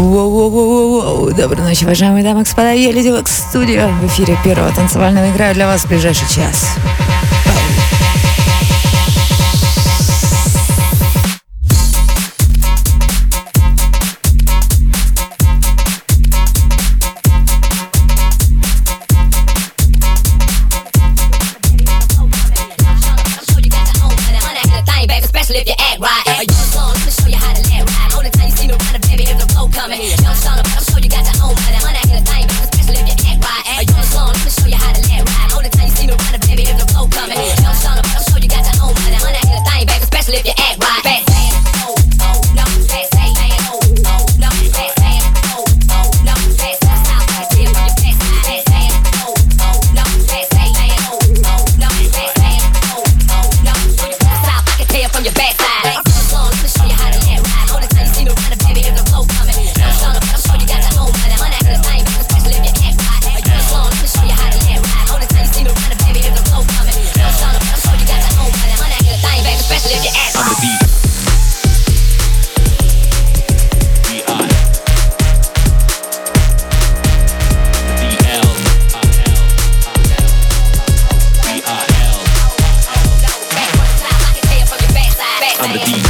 Воу-воу-воу-воу-воу. Доброй ночи, уважаемые дамы и господа. Я Леди Вакс Студио. В эфире первого танцевального играю для вас в ближайший час. I'm the DJ.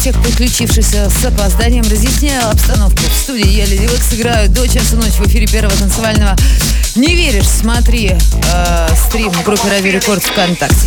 Всех подключившихся с опозданием. Разъясняю обстановку. В студии я Леди Векс играю до часа ночи в эфире первого танцевального. Не веришь? Смотри э, стрим в группе Рави Рекорд ВКонтакте.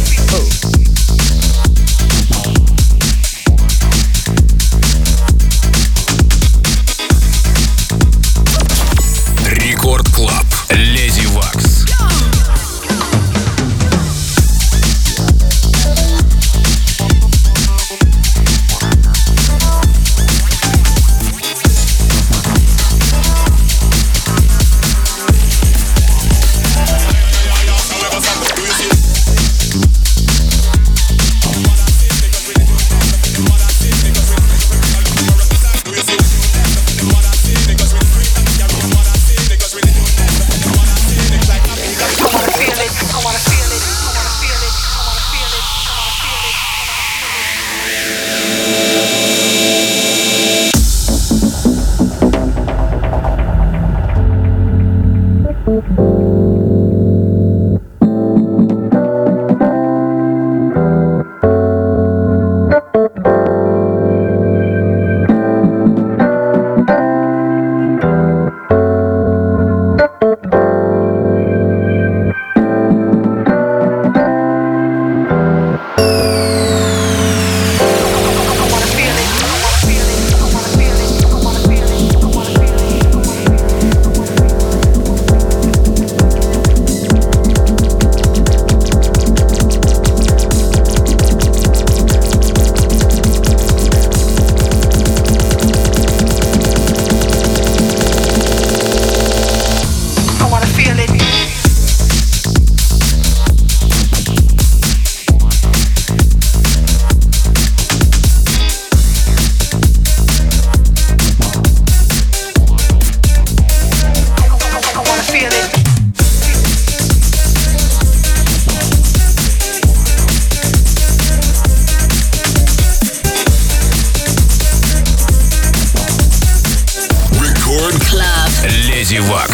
Дивак.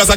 Gaza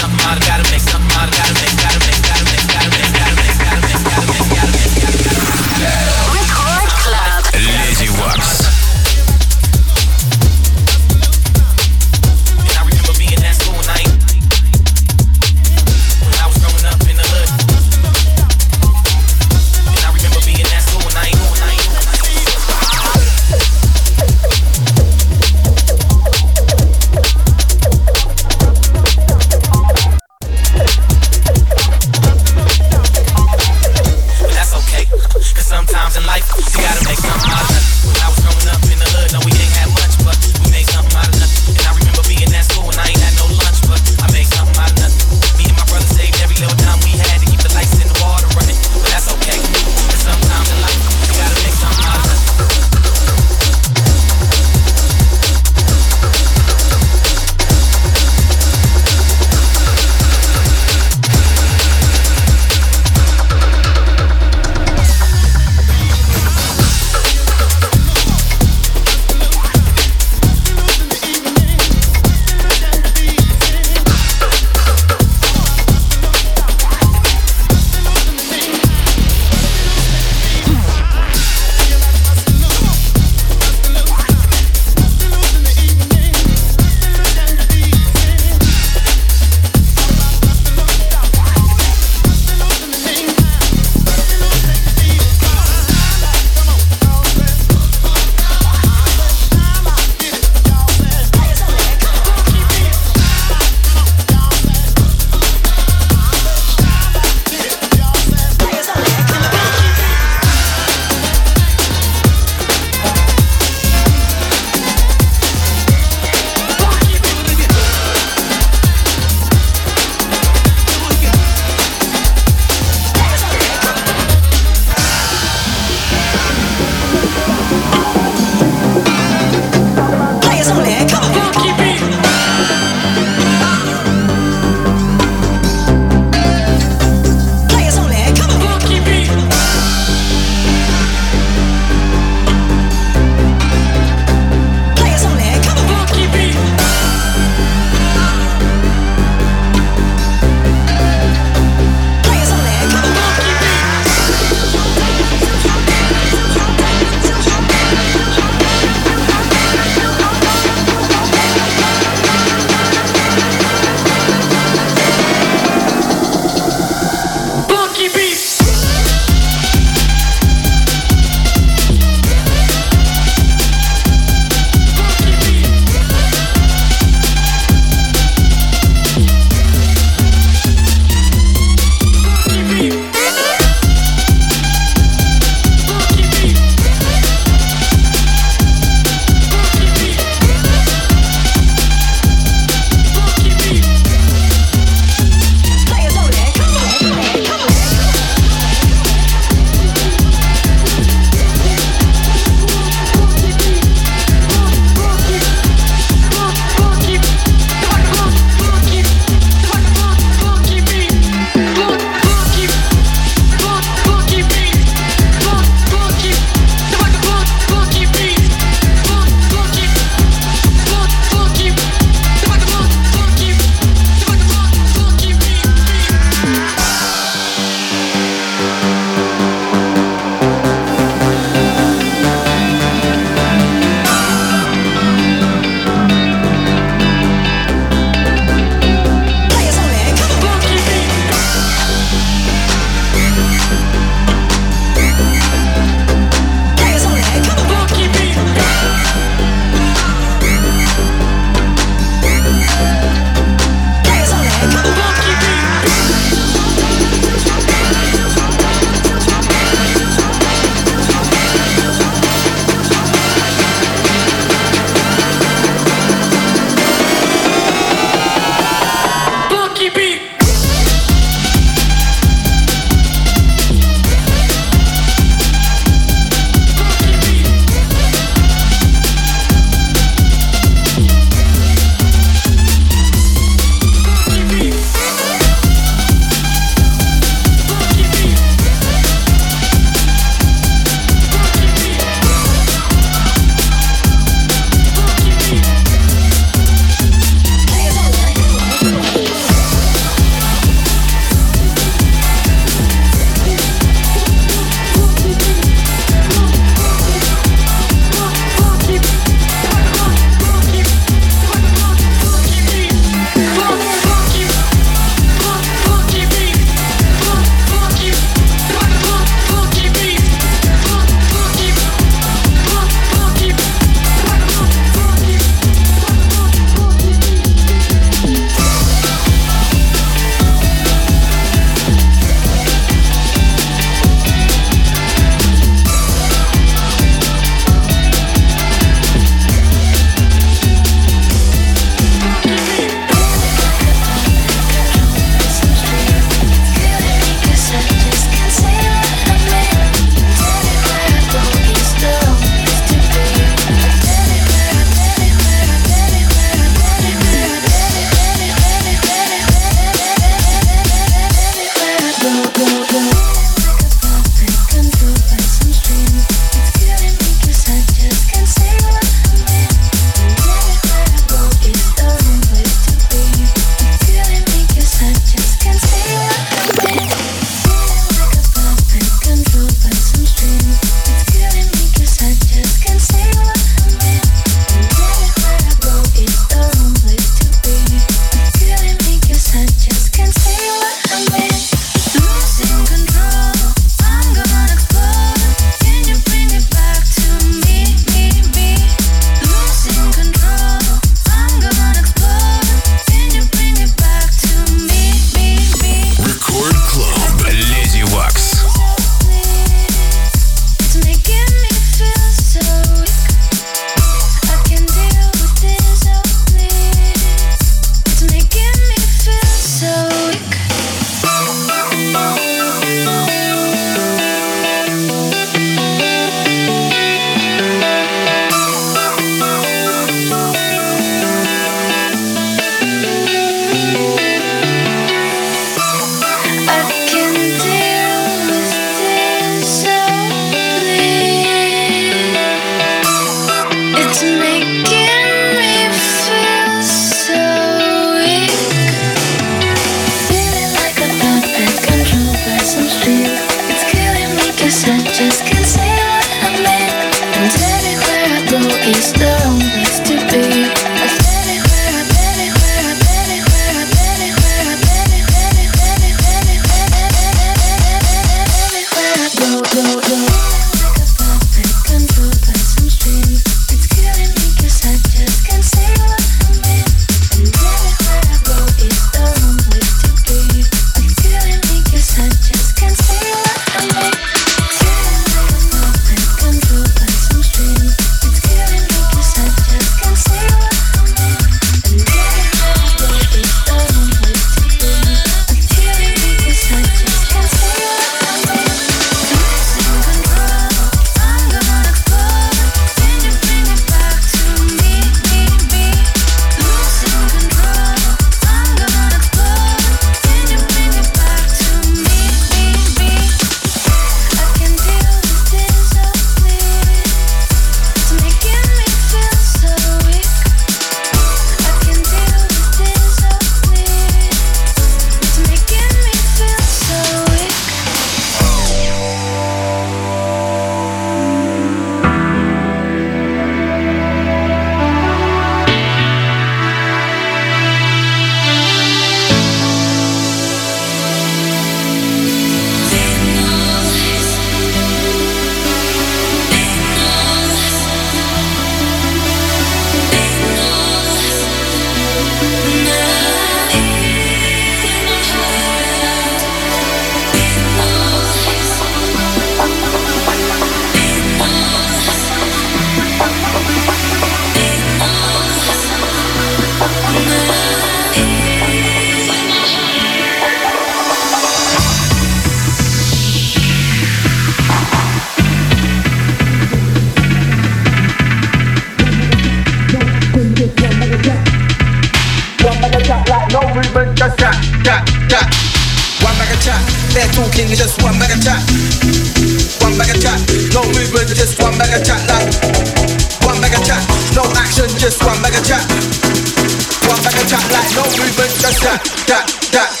that. One back top like no movement, just that, that, that.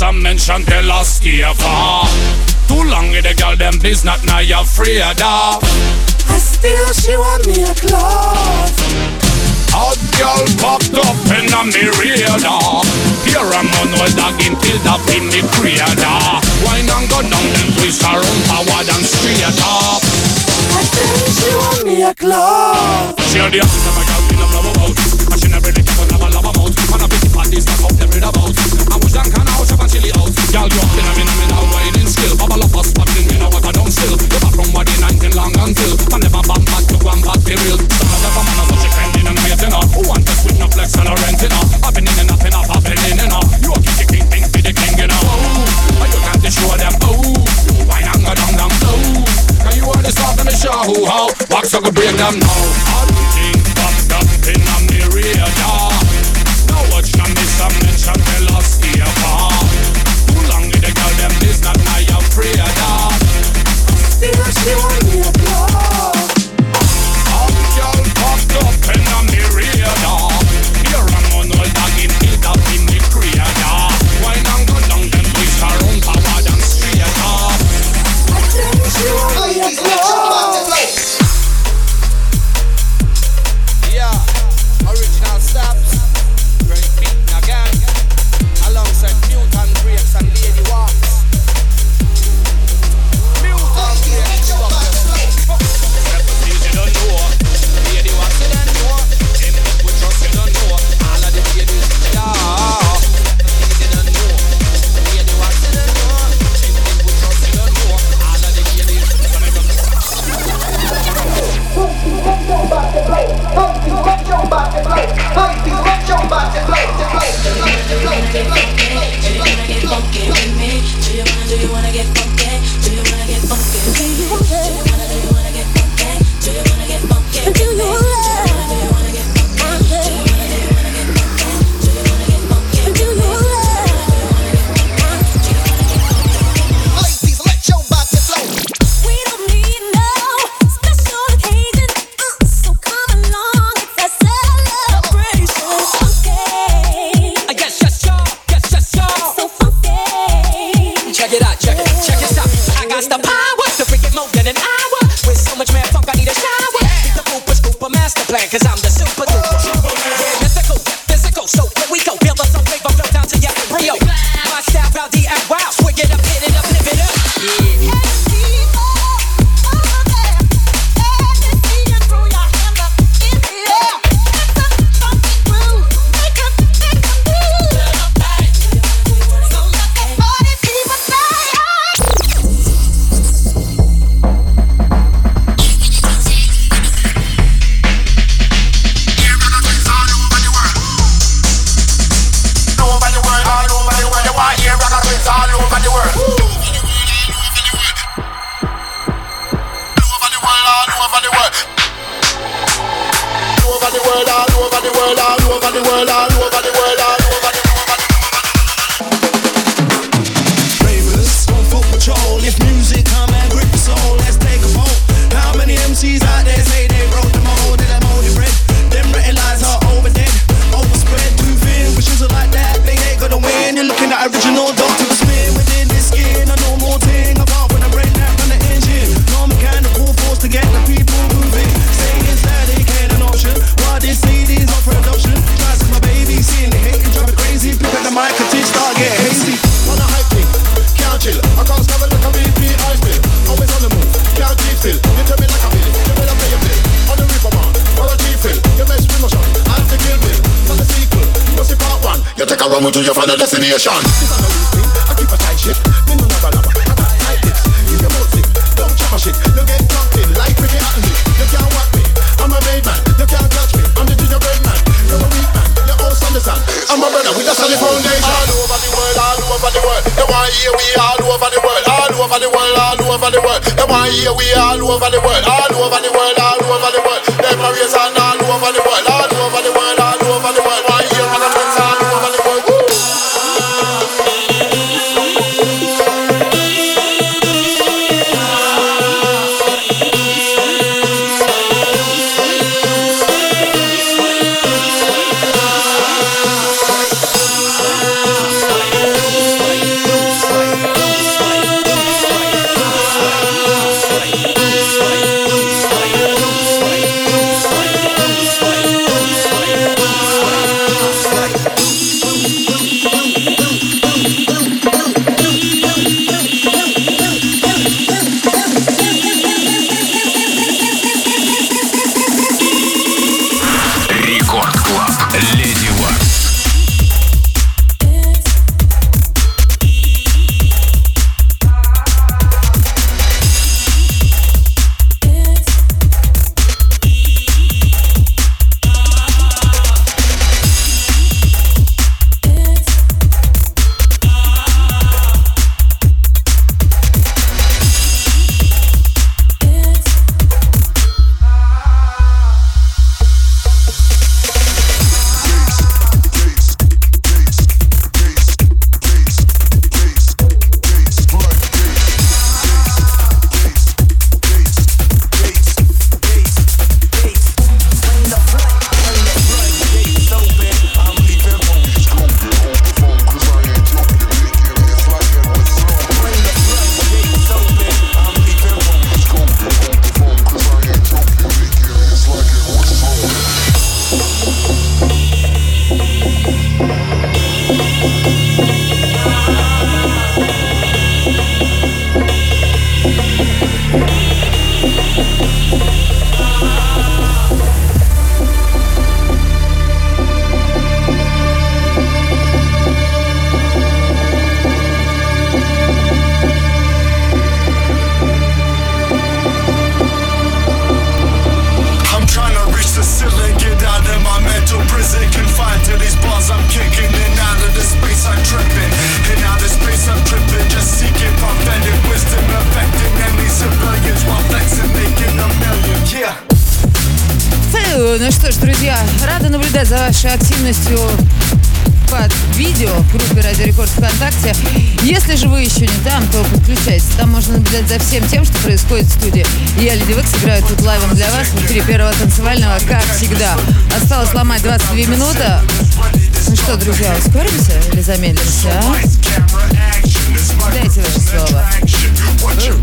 Some mention tell us far. Too long with the girl, them biz not now you afraid of. I still she want me a glove. Hot girl popped up in a me radar. Here I'm on with dog in filled up in the crater. Wine and go down, then twist her own power and straight up. I still she want me a glove. She the eyes of a girl in a blow about. Busy party, stuff up, them read about. I was down, can I chili out. Girl, you up in a minute, minute, whining skill. Bubble up, us, popping, you know what I don't still. You back from body 19 long until. I never back back to one back the real. Some of them man, so she trending and waiting up. Who want to switch no flex and a renting up? I've been in and up and up, I've been in and up. You a kick, king. Oh, oh. Now. Popped up in. Us here, Still, she you, find a destination. I keep a tight shit, me no never lava. I got like this. If you move it, don't chop a shit. You get knocked in like me. You can't walk me. I'm a made man. You can't touch me. I'm the gingerbread man. You're a weak man. You all understand. I'm a brother with a solid foundation. All over the world, all over the world. They want hear we all over the world, all over the world, all over the world. They want hear we all over the world, all over the world, all over the world. Them raise on all over the world, танцевального, как всегда. Осталось ломать 22 минуты. Ну что, друзья, ускоримся или замедлимся, а? Дайте ваше слово. What you're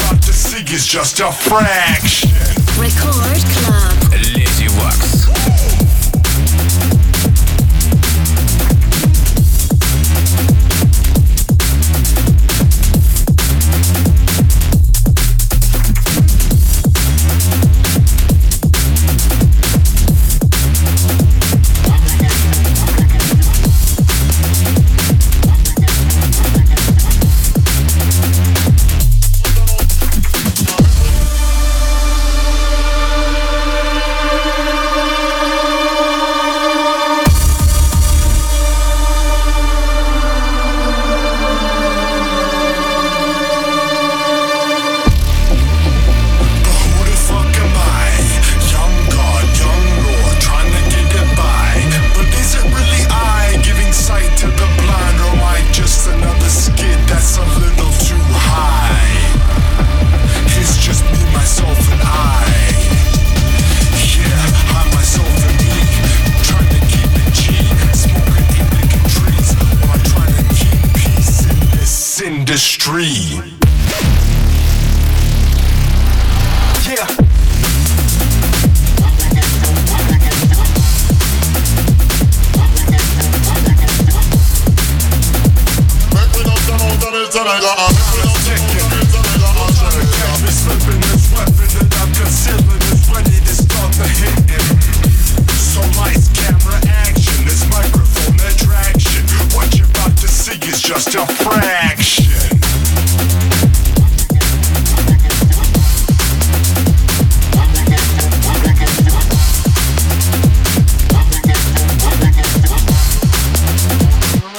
just a fraction.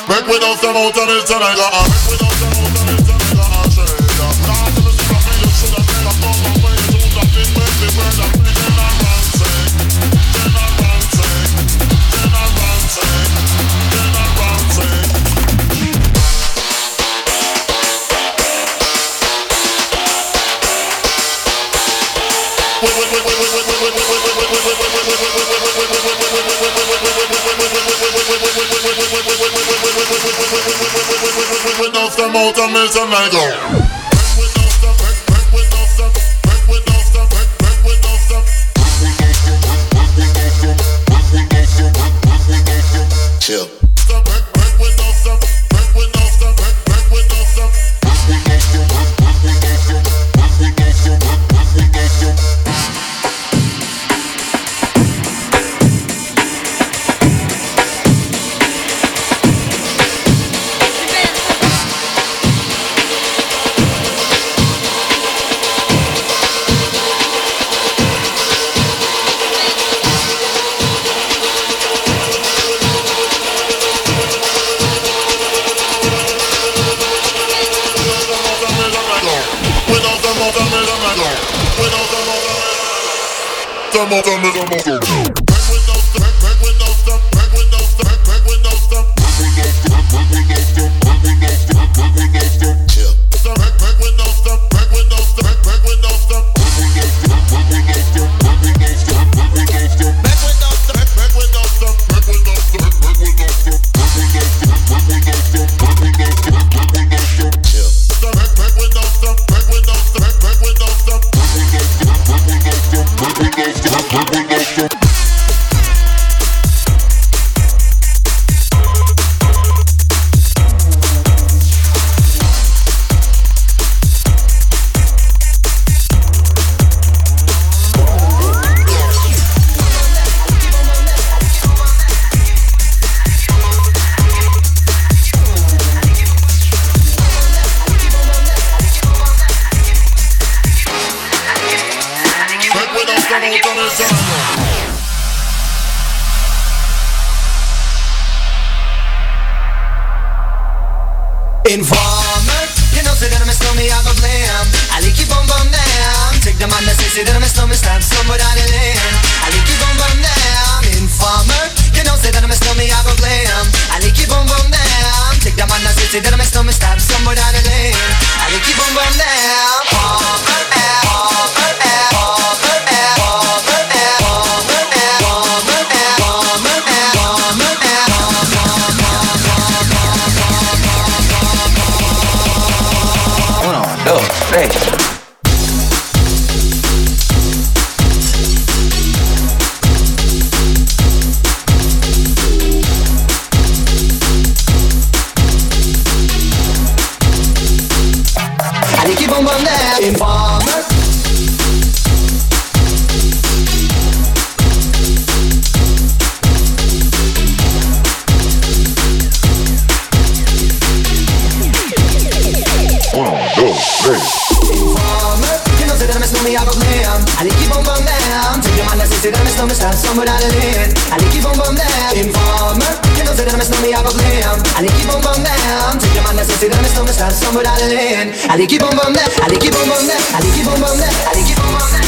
Make we don't stand out on. I'm and make them go. Informer, you know I'm a snowman, I go blam I that say, that I'm the I like you down Informer, you know I'm I I the I I I I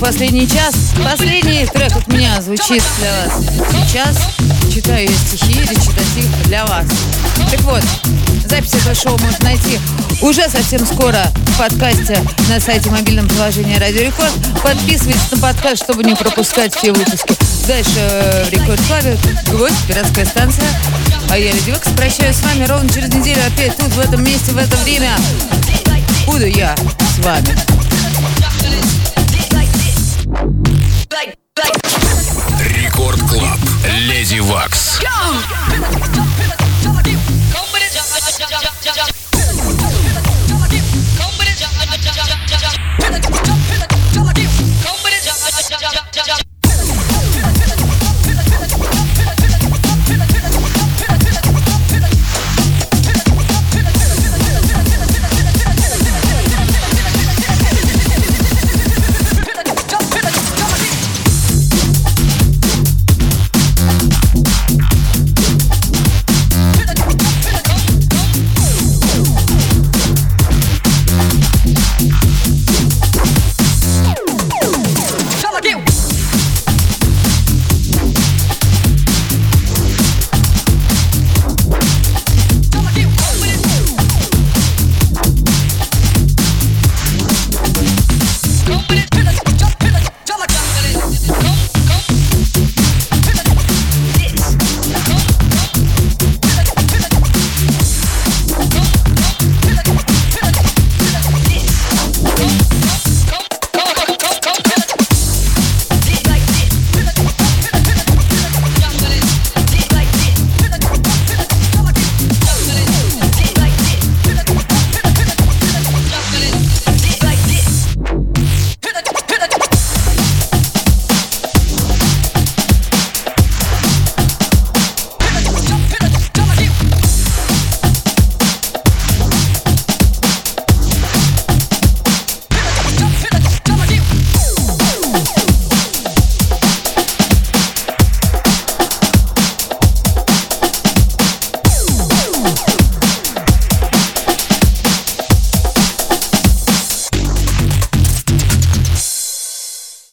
последний час. Последний трек от меня звучит для вас сейчас. Читаю стихи их для вас. Так вот, Запись этого шоу можно найти уже совсем скоро в подкасте на сайте мобильном приложения Радио Рекорд. Подписывайтесь на подкаст, чтобы не пропускать все выпуски. Дальше э, в Рекорд Клабе, гвоздь, пиратская станция. А я, Леди Векс, прощаюсь с вами ровно через неделю опять тут, в этом месте, в это время. Буду я с вами. Вакс. Go!